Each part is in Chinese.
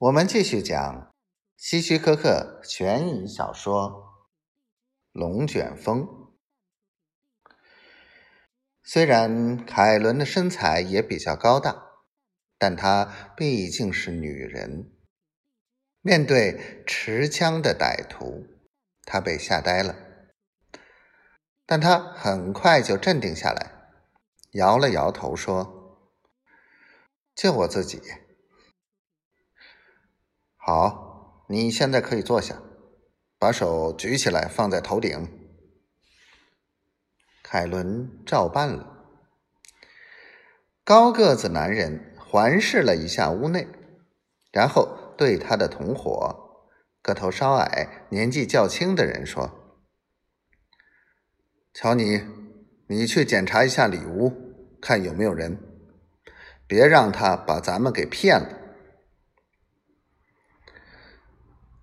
我们继续讲希区柯克悬疑小说《龙卷风》。虽然凯伦的身材也比较高大，但她毕竟是女人。面对持枪的歹徒，她被吓呆了，但她很快就镇定下来，摇了摇头说：“就我自己。”好，你现在可以坐下，把手举起来放在头顶。凯伦照办了。高个子男人环视了一下屋内，然后对他的同伙个头稍矮、年纪较轻的人说：“乔尼，你去检查一下里屋，看有没有人，别让他把咱们给骗了。”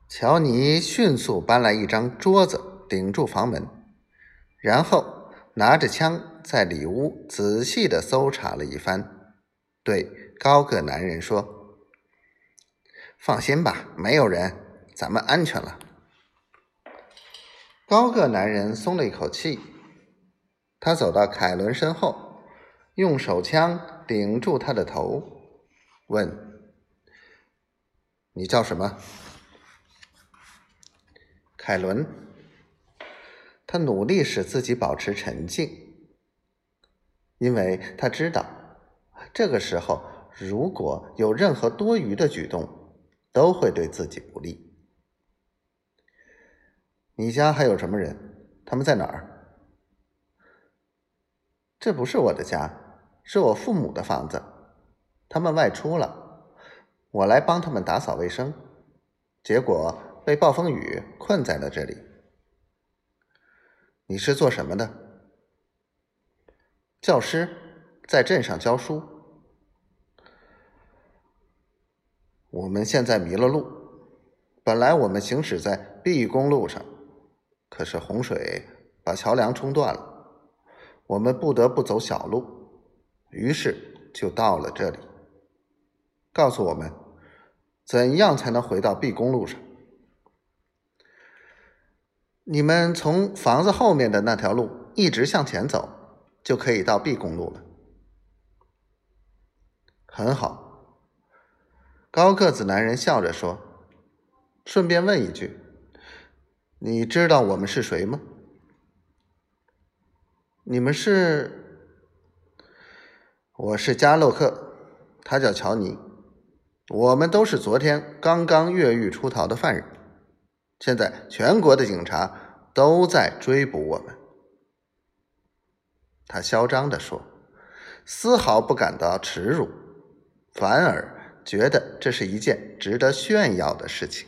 乔尼迅速搬来一张桌子顶住房门，然后拿着枪在里屋仔细的搜查了一番，对高个男人说：“放心吧，没有人，咱们安全了。”高个男人松了一口气，他走到凯伦身后，用手枪顶住他的头，问：“你叫什么？”凯伦，他努力使自己保持沉静，因为他知道，这个时候如果有任何多余的举动，都会对自己不利。你家还有什么人？他们在哪儿？这不是我的家，是我父母的房子，他们外出了，我来帮他们打扫卫生，结果。被暴风雨困在了这里。你是做什么的？教师，在镇上教书。我们现在迷了路，本来我们行驶在 B 公路上，可是洪水把桥梁冲断了，我们不得不走小路，于是就到了这里。告诉我们，怎样才能回到 B 公路上？你们从房子后面的那条路一直向前走，就可以到 B 公路了。很好，高个子男人笑着说：“顺便问一句，你知道我们是谁吗？你们是……我是加洛克，他叫乔尼。我们都是昨天刚刚越狱出逃的犯人。”现在全国的警察都在追捕我们，他嚣张地说，丝毫不感到耻辱，反而觉得这是一件值得炫耀的事情。